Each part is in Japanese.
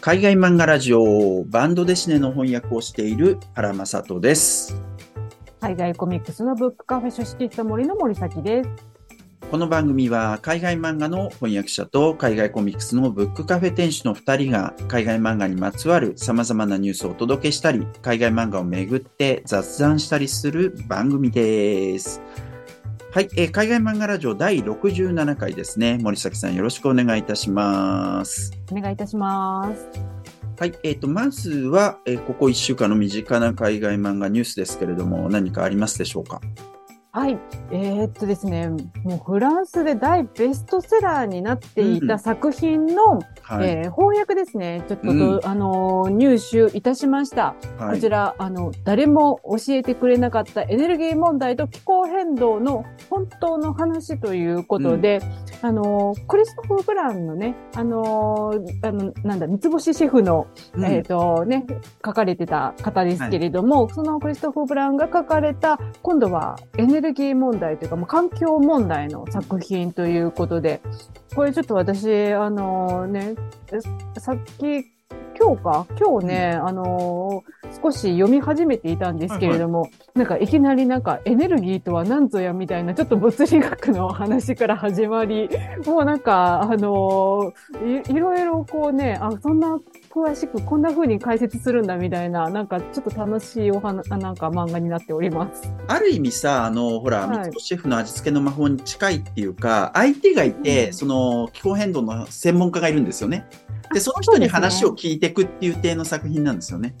海外漫画ラジオバンドデシネの翻訳をしている原正人です。海外コミックスのブックカフェ書式した森の森崎です。この番組は海外漫画の翻訳者と海外コミックスのブックカフェ店主の2人が海外漫画にまつわる様々なニュースをお届けしたり、海外漫画をめぐって雑談したりする番組です。はい、えー海外漫画ラジオ第67回ですね。森崎さんよろしくお願いいたします。お願いいたします。はい、えっ、と、まずは、えーここ1週間の身近な海外漫画ニュースですけれども、何かありますでしょうか？はい。えーっとですね、もうフランスで大ベストセラーになっていうんた作品の、はい。えー翻訳ですね。ちょっとと、うんあのー入手いたしました。はいこちら、あの、誰も教えてくれなかったエネルギー問題と気候変動の本当の話ということで、あのークリストフ・ブランのね、あのーあの、なんだ、三つ星シェフのうんえっ、とね、書かれてた方ですけれども、そのクリストフ・ブラウンが書かれた、今度はエネルギー問題というか、もう環境問題の作品ということで、これちょっと私、あのね、えさっき、今日か？今日ね、あの少し読み始めていたんですけれども、なんかいきなりなんかエネルギーとは何ぞやみたいなちょっと物理学の話から始まり、もうなんか、あのいいろいろこうね、あ、そんな詳しくこんな風に解説するんだみたいな、なんかちょっと楽しいお話、あなんか漫画になっております。ある意味さ、あの、ほら、はい三つ星シェフの味付けの魔法に近いっていうか、相手がいて、うんその気候変動の専門家がいるんですよね。で、その人に話を聞いていくっていう体の作品なんですよね。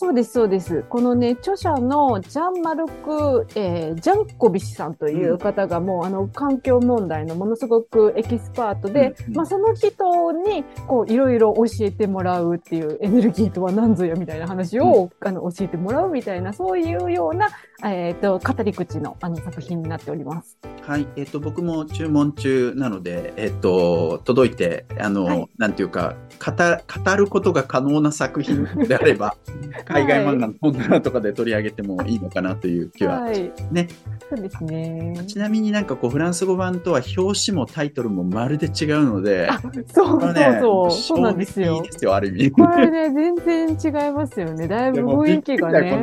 あ、そうです、そうです。このね、著者のジャン・マルク、えージャンコビシさんという方がもう、あの、環境問題のものすごくエキスパートで、うんうんまあ、その人に、こう、いろいろ教えてもらうっていう、エネルギーとは何ぞやみたいな話を、あの、教えてもらうみたいな、そういうような、えっ、と、語り口の、あの、作品になっております。はい。えっ、と、僕も注文中なので、えっ、と、届いて、あの、はいなんていうか、語語ることが可能な作品であれば、海外漫画の本棚とかで取り上げてもいいのかなという気は。はい。ね。そうですね。ちなみになんかこう、フランス語版とは表紙もタイトルもまるで違うので、あ、そうそうそう、そうなんですよ衝撃。ですよ、ある意味。これね、全然違いますよね。だいぶ雰囲気がね。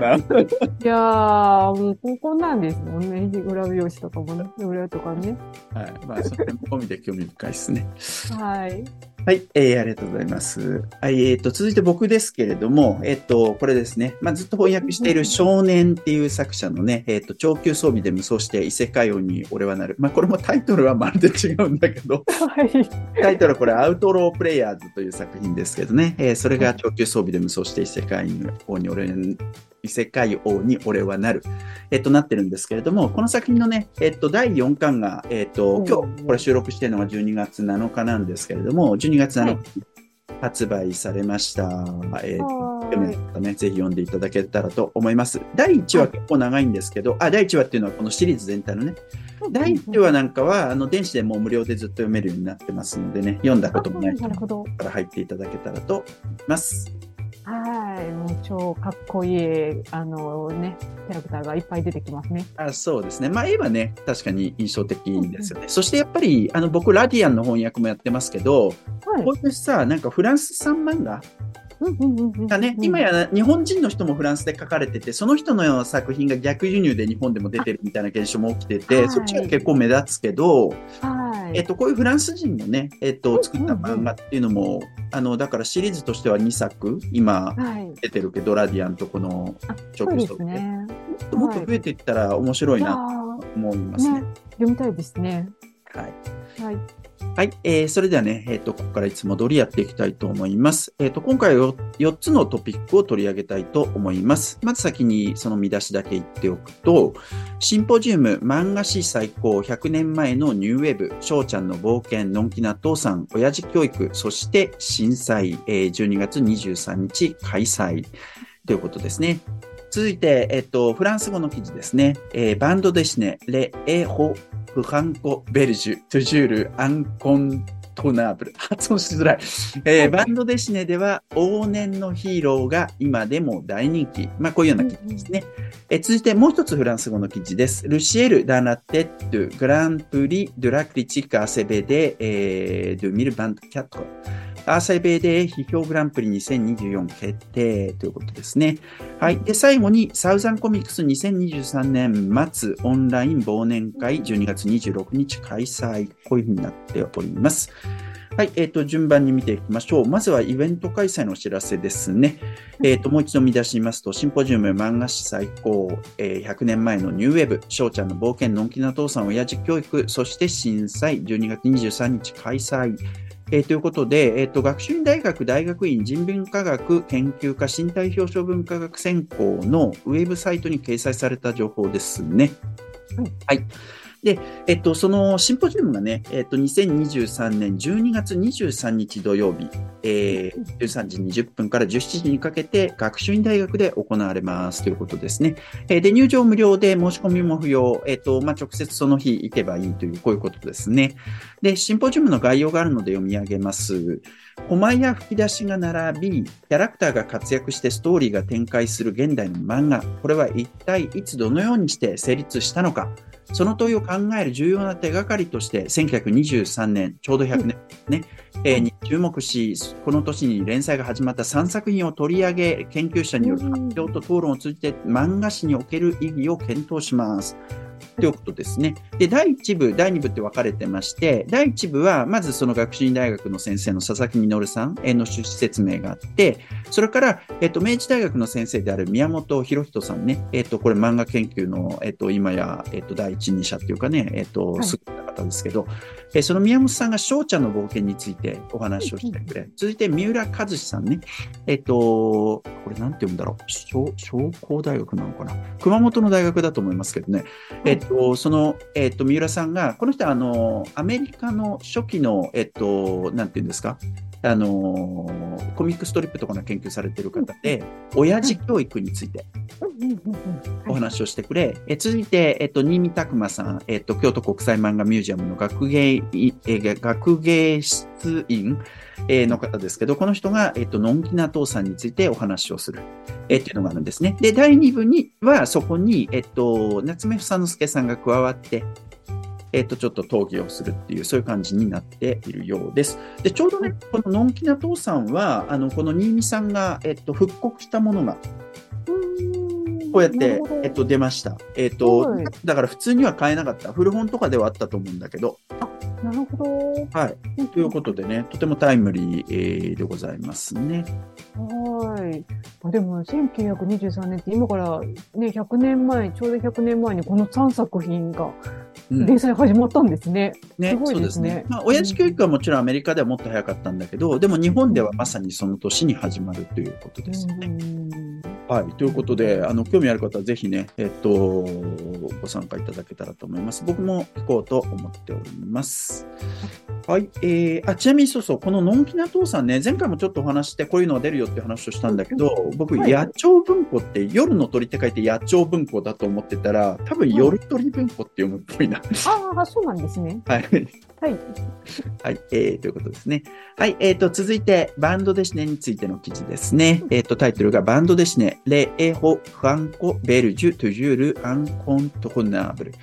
いやもうこんなんですもんね。裏表紙とかもね、裏とかね。はい。まあ、それも込みで興味深いですね。はい。はい、えーありがとうございます。はい、えっ、と、続いて僕ですけれども、えっ、と、これですね。まあ、ずっと翻訳している少年っていう作者のね、えっ、と、長級装備で無双して異世界王に俺はなる。まあ、これもタイトルはまるで違うんだけど、はい。タイトルはこれ、アウトロープレイヤーズという作品ですけどね、えーそれが長級装備で無双して異世界王に俺、異世界王に俺はなる、えっと、なってるんですけれども、この作品のね、えっと、第4巻が、えっと、今日、これ収録してるのが12月7日なんですけれども、12月7日に発売されました。えー読めた方ね、ぜひ読んでいただけたらと思います。第1話結構長いんですけど、あ、第1話っていうのはこのシリーズ全体のね、第1話なんかは、あの、電子でもう無料でずっと読めるようになってますのでね、読んだこともない。から入っていただけたらと思います。はい。もう超かっこいい、あのね、キャラクターがいっぱい出てきますね。あそうですね。まあ、絵はね、確かに印象的ですよね。そしてやっぱり、あの、僕、ラディアンの翻訳もやってますけど、はいこ。ういうさ、なんかフランス産漫画うんうんうんうんがね、今や日本人の人もフランスで書かれてて、その人の作品が逆輸入で日本でも出てるみたいな現象も起きてて、はいそっちが結構目立つけど、はい。えっと、こういうフランス人のね、えっと、作った漫画っていうのも、あの、だからシリーズとしては2作、今はい。出てるけど、ラディアンとこのあ、そうで長期ストックすね。もっと増えていったら面白いなーと思いますね。ね、読みたいですね。はい。はい。はい。えー、それではね、えっ、と、ここからいつも通りやっていきたいと思います。えっ、と、今回は4つのトピックを取り上げたいと思います。まず先にその見出しだけ言っておくと、シンポジウム漫画史最高100年前のニューウェブ、翔ちゃんの冒険、のんきな父さん、親父教育、そして震災、えー12月23日開催ということですね。続いて、えっと、フランス語の記事ですね。えーバンドデシネ、レ・エ・ホ・フハンコ・ベルジュ、トゥジュール・アンコントナーブル。発音しづらい。えーバンドデシネでは往年のヒーローが今でも大人気。まあ、こういうような記事ですね。えー続いてもう一つフランス語の記事です。ルシエル・ダナテッド・グランプリ・ドゥラ・クリチカ・アセベで、えー、2024。アーサイベイで批評グランプリ2024決定ということですね。はい。で、最後に、サウザンコミックス2023年末オンライン忘年会12月26日開催。こういうふうになっております。はい、えっ、ー、と、順番に見ていきましょう。まずはイベント開催のお知らせですね。えっ、ー、と、もう一度見出しますと、シンポジウム漫画史最高、えー、100年前のニューウェブ、翔ちゃんの冒険、のんきな父さん、親父教育、そして震災、12月23日開催。えー、ということで、えーと、学習院大学大学院人文科学研究科身体表彰文化学専攻のウェブサイトに掲載された情報ですね。うん、はい。で、えっと、そのシンポジウムがね、えっと、2023年12月23日土曜日、えー、13時20分から17時にかけて学習院大学で行われますということですね。えー、で、入場無料で申し込みも不要、えっと、まあ、直接その日行けばいいという、こういうことですね。で、シンポジウムの概要があるので読み上げます。コマや吹き出しが並び、キャラクターが活躍してストーリーが展開する現代の漫画。これは一体いつどのようにして成立したのか。その問いを考える重要な手がかりとして、1923年、ちょうど100年ね、うん、えー、に注目し、この年に連載が始まった3作品を取り上げ、研究者による発表と討論を通じて漫画史における意義を検討します。ということですね。で、第1部、第2部って分かれてまして、第1部は、まずその学習院大学の先生の佐々木実さんの趣旨説明があって、それから、えっと、明治大学の先生である宮本博人さんね、えっと、これ漫画研究の、えっと、今や、えっと、第一人者っていうかね、えっと、優れた方ですけど、えその宮本さんが翔ちゃんの冒険についてお話をしてくれ。続いて、三浦和志さんね、えっと、これなんて読むんだろう。商工大学なのかな。熊本の大学だと思いますけどね。えっと、その、えっと、三浦さんが、この人は、あの、アメリカの初期の、えっと、なんていうんですか、あのコミックストリップとかの研究されている方で、親父教育についてお話をしてくれ、え続いて、えっと、新見拓馬さん、えっと、京都国際漫画ミュージアムの学芸、え学芸室員の方ですけど、この人が、えっと、のんきな父さんについてお話をする、えっていうのがあるんですね。で、第2部には、そこに、えっと、夏目房之助さんが加わって、えっ、と、ちょっと討議をするっていう、そういう感じになっているようです。で、ちょうどね、こののんきな父さんは、あの、この新見さんが、えっ、と、復刻したものが、こうやって、えっと、出ました。えっと、はい、だから普通には買えなかった。古本とかではあったと思うんだけど。あ、なるほど。はい。ということでね、とてもタイムリー、えー、でございますね。はい。でも、1923年って今からね、100年前、ちょうど100年前にこの3作品が連載始まったんですね。うん、ね、すごいですね。すねまあ、親父教育はもちろんアメリカではもっと早かったんだけど、でも日本ではまさにその年に始まるということですよね。はい。ということで、あの、興味ある方はぜひね、えっと、ご参加いただけたらと思います。僕も行こうと思っております。はい。えー、あ、ちなみにそうそう、こののんきな父さんね、前回もちょっとお話して、こういうのが出るよって話をしたんだけど、僕、はい、野鳥文庫って夜の鳥って書いて野鳥文庫だと思ってたら、多分夜鳥文庫って読むっぽいな。ああ、そうなんですね。はい。はい。はい、えー、ということですね。はい、えーと、続いて、バンドデシネについての記事ですね。えーと、タイトルが、バンドデシネ、レエホ・ファンコ・ベルジュ・トゥジュール・アンコントコナーブル。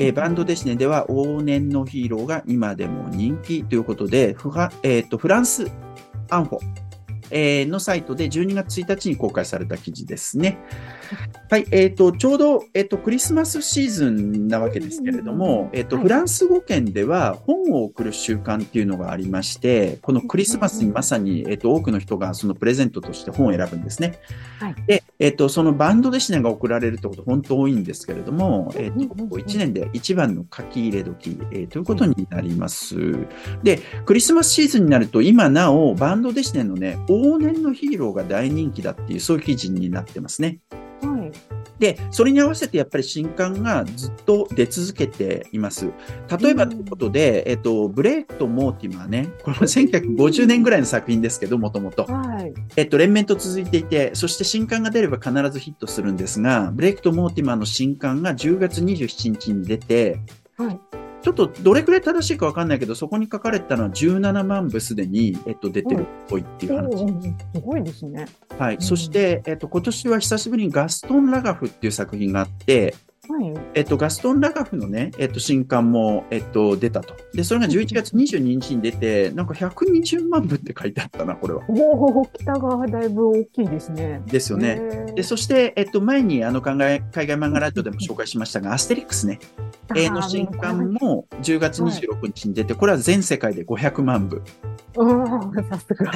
えー、バンドデシネでは往年のヒーローが今でも人気ということで、フえーと、フランス・アンフォ、え、のサイトで12月1日に公開された記事ですね。はい、えっ、ー、と、ちょうど、えっ、ー、と、クリスマスシーズンなわけですけれども、えっ、ー、と、フランス語圏では本を送る習慣っていうのがありまして、このクリスマスにまさに、えっ、と、多くの人がそのプレゼントとして本を選ぶんですね。はい、で、えっ、と、そのバンドでシネが送られるってこと本当多いんですけれども、えっ、と、1年で一番の書き入れ時、えー、ということになります。で、クリスマスシーズンになると、今なお、バンドデシネのね、往年のヒーローが大人気だっていう、そういう記事になってますね。はい。で、それに合わせてやっぱり新刊がずっと出続けています。例えばということで、えっと、ブレイクとモーティマーね、これは1950年ぐらいの作品ですけど、もともと。はい。えっと、連綿と続いていて、そして新刊が出れば必ずヒットするんですが、ブレイクとモーティマーの新刊が10月27日に出て、はい。ちょっとどれくらい正しいかわかんないけど、そこに書かれたのは17万部すでに、えっと、出てるっぽいっていう話。すごいですね。はい。うん、そして、えっと、今年は久しぶりにガストン・ラガフっていう作品があって、はい。えっと、ガストン・ラガフのね、えっと、新刊も、えっと、出たと。で、それが11月22日に出て、なんか120万部って書いてあったな、これは。おお、北側だいぶ大きいですね。ですよね。で、そして、えっと、前に、あの、海外、海外漫画ラジオでも紹介しましたが、アステリックスね、えーの新刊も10月26日に出て、これは全世界で500万部。うん、さすが。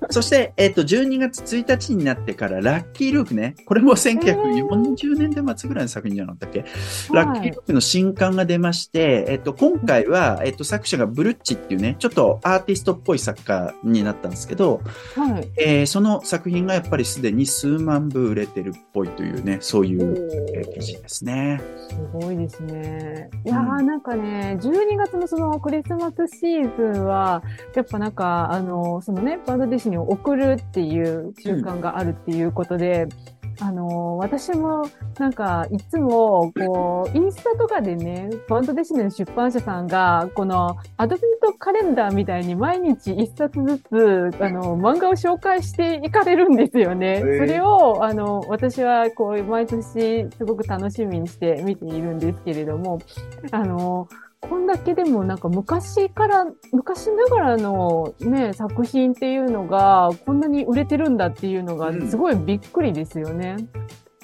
そして、えっと、12月1日になってから、ラッキールークね。これも1940年代末ぐらいの作品じゃなかったっけ、ラッキールークの新刊が出まして、えっと、今回は、えっと、作者がブルッチっていうね、ちょっとアーティストっぽい作家になったんですけど、はい。えーその作品がやっぱりすでに数万部売れてるっぽいというね、そういうえー記事ですね。すごいですね。いやー、なんかね、12月のそのクリスマスシーズンは、やっぱなんか、あの、そのね、バンドディッシュに送るっていう習慣があるっていうことで、あの、私もなんか、いつも、こう、インスタとかでね、バンドディッシュの出版社さんが、この、アドベントカレンダーみたいに毎日一冊ずつ、あの、漫画を紹介していかれるんですよね。それを、あの、私は、こう、毎年すごく楽しみにして見ているんですけれども、あの、こんだけでもなんか昔から、昔ながらのね、作品っていうのが、こんなに売れてるんだっていうのがうん、すごいびっくりですよね。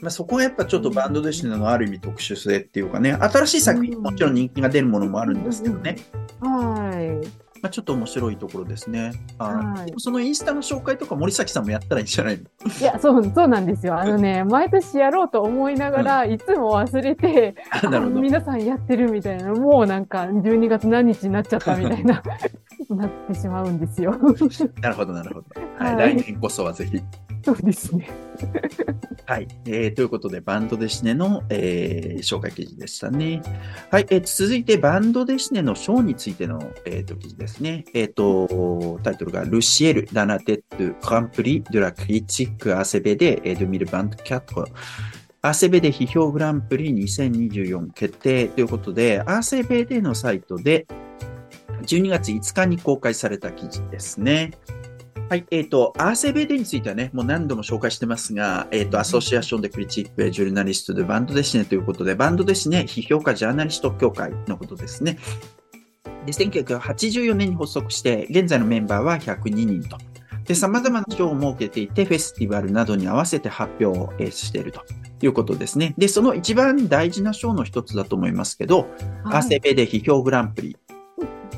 まあ、そこはやっぱちょっとバンドデシネのある意味特殊性っていうかね、新しい作品もちろん人気が出るものもあるんですけどね。はい。まあ、ちょっと面白いところですね。はいそのインスタの紹介とか森崎さんもやったらいいんじゃないのいや、そう、そうなんですよ。あのね、毎年やろうと思いながら、いつも忘れて、皆さんやってるみたいな、もうなんか12月何日になっちゃったみたいな、なってしまうんですよ。なるほど、なるほど。はい、はい来年こそはぜひ。そうですね。はい。えーということで、バンドデシネの、えー紹介記事でしたね。はい。えー続いて、バンドデシネの賞についての、えーと記事ですね。えっ、と、タイトルが、ルシエル・ダナテッド・グランプリ・ドラ・クリチック・アセベで、えー、ドミル・バンド・キャット。アセベで批評グランプリ2024決定ということで、アセベでのサイトで12月5日に公開された記事ですね。はい。えっ、と、アーセベデについてはね、もう何度も紹介してますが、えっ、と、アソシアションでクリチック、ジュルナリストでバンドデシネということで、バンドデシネ批評家ジャーナリスト協会のことですね。で、1984年に発足して、現在のメンバーは102人と。で、様々な賞を設けていて、フェスティバルなどに合わせて発表をえーしているということですね。で、その一番大事な賞の一つだと思いますけど、アーセベで批評グランプリ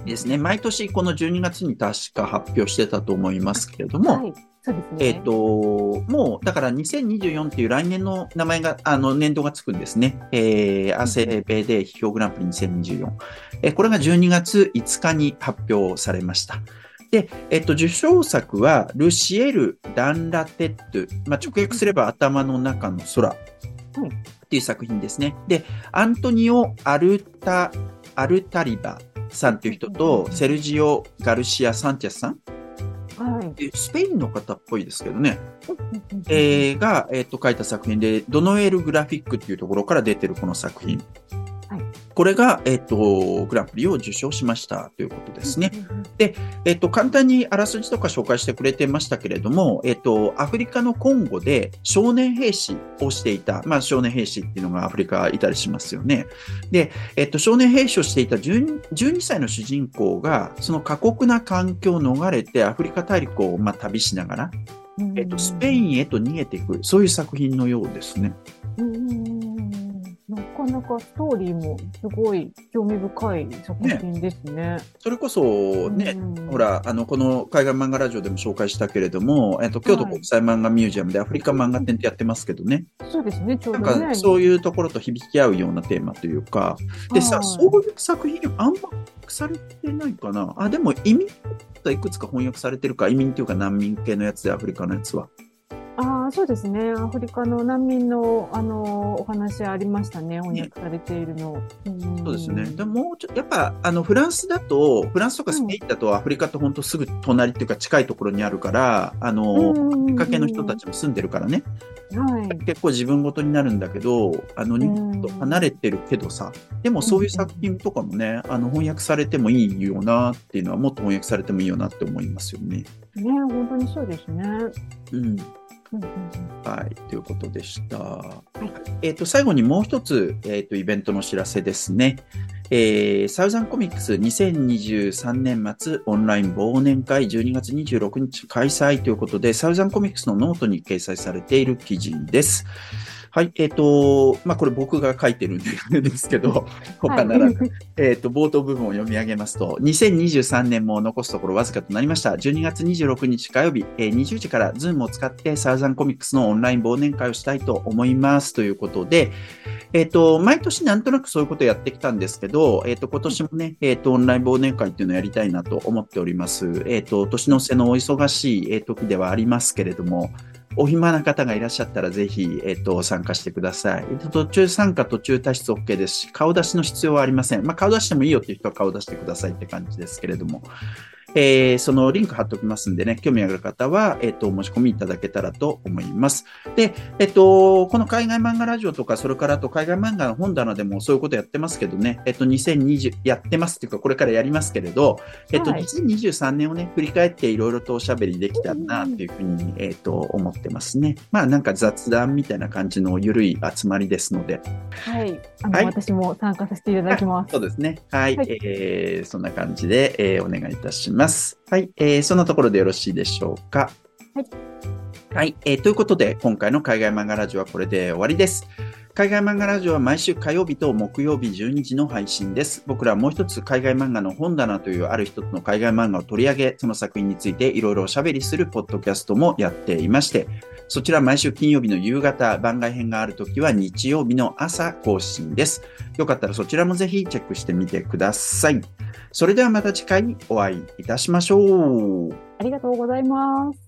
ですね。毎年この12月に確か発表してたと思いますけれども、はい。そうですね。えっ、と、もう、だから2024っていう来年の名前が、あの、年度がつくんですね。えー、アセベで批評グランプリ2024。えーこれが12月5日に発表されました。で、えっと、受賞作は、ルシエル・ダンラテッド。まあ、直訳すれば頭の中の空。っていう作品ですね。で、アントニオ・アルタ、アルタリバさんっていう人と、セルジオ・ガルシア・サンチェスさん？はい。でスペインの方っぽいですけどね。えーが、えっ、と、書いた作品で、ドノエルグラフィックっていうところから出てるこの作品。はいこれが、えっ、と、グランプリを受賞しましたということですね。えっと、簡単にあらすじとか紹介してくれてましたけれども、えっと、アフリカのコンゴで少年兵士をしていた、まあ少年兵士っていうのがアフリカいたりしますよね。で、えっと、少年兵士をしていた 12, 12歳の主人公が、その過酷な環境を逃れてアフリカ大陸をまあ旅しながら、えっと、スペインへと逃げていく、そういう作品のようですね。うんなかなかストーリーもすごい興味深い作品ですね。それこそね、うんほ、ら、あの、この海外漫画ラジオでも紹介したけれども、えっと、京都国際漫画ミュージアムでアフリカ漫画展ってやってますけどね。そうですね、ちょうなんどね。かそういうところと響き合うようなテーマというか、でさ、はいそういう作品あんまされてないかな。あ、でも移民いくつか翻訳されてるか、移民っていうか難民系のやつでアフリカのやつは。ああ、そうですね。アフリカの難民の、あの、お話ありましたね。翻訳されているの。んそうですね。でももうちょっと、やっぱ、あの、フランスだと、フランスとかスペインだとアフリカと本当すぐ隣っていうか近いところにあるから、あの、うんきっかけの人たちも住んでるからね、はい。結構自分ごとになるんだけど、あの、日本と離れてるけどさ、でもそういう作品とかもね、あの、翻訳されてもいいよなっていうのは、もっと翻訳されてもいいよなって思いますよね。ね、本当にそうですね。うん。はい、ということでした。はい、えっ、ー、と、最後にもう一つ、えっ、ー、と、イベントの知らせですね。えー、サウザンコミックス2023年末オンライン忘年会12月26日開催ということで、サウザンコミックスのノートに掲載されている記事です。はい。えっ、ー、と、まあ、これ僕が書いてるんですけど、他なら、はい、えっと、冒頭部分を読み上げますと、2023年も残すところわずかとなりました。12月26日火曜日、えー、20時からズームを使ってサウザンコミックスのオンライン忘年会をしたいと思います。ということで、えっ、ー、と、毎年なんとなくそういうことをやってきたんですけど、えっ、と、今年もね、えっ、と、オンライン忘年会っていうのをやりたいなと思っております。えっ、と、年の瀬のお忙しい時ではありますけれども、お暇な方がいらっしゃったらぜひ、えっ、と、参加してください。途中参加、途中退出 OK ですし、顔出しの必要はありません。まあ、顔出してもいいよっていう人は顔出してくださいって感じですけれども。えー、そのリンク貼っておきますんでね、興味ある方は、えっ、ー、と、お申し込みいただけたらと思います。で、えっ、ー、と、この海外漫画ラジオとか、それからと海外漫画の本棚でもそういうことやってますけどね、えっ、と、2020、やってますっていうか、これからやりますけれど、えっ、と、はい、2023年をね、振り返っていろいろとおしゃべりできたらな、っていうふうに、えっ、と、思ってますね。まあ、なんか雑談みたいな感じのゆるい集まりですので。はい。あの、はい、私も参加させていただきます。そうですね。はい。はい、えー、そんな感じで、えー、お願いいたします。ます。はい、えー、そんなところでよろしいでしょうか？はい。はい、えー、ということで、今回の海外漫画ラジオはこれで終わりです。海外漫画ラジオは毎週火曜日と木曜日12時の配信です。僕らはもう一つ海外漫画の本棚というある一つの海外漫画を取り上げ、その作品についていろいろおしゃべりするポッドキャストもやっていまして、そちら毎週金曜日の夕方、番外編があるときは日曜日の朝更新です。よかったらそちらもぜひチェックしてみてください。それではまた次回お会いいたしましょう。ありがとうございます。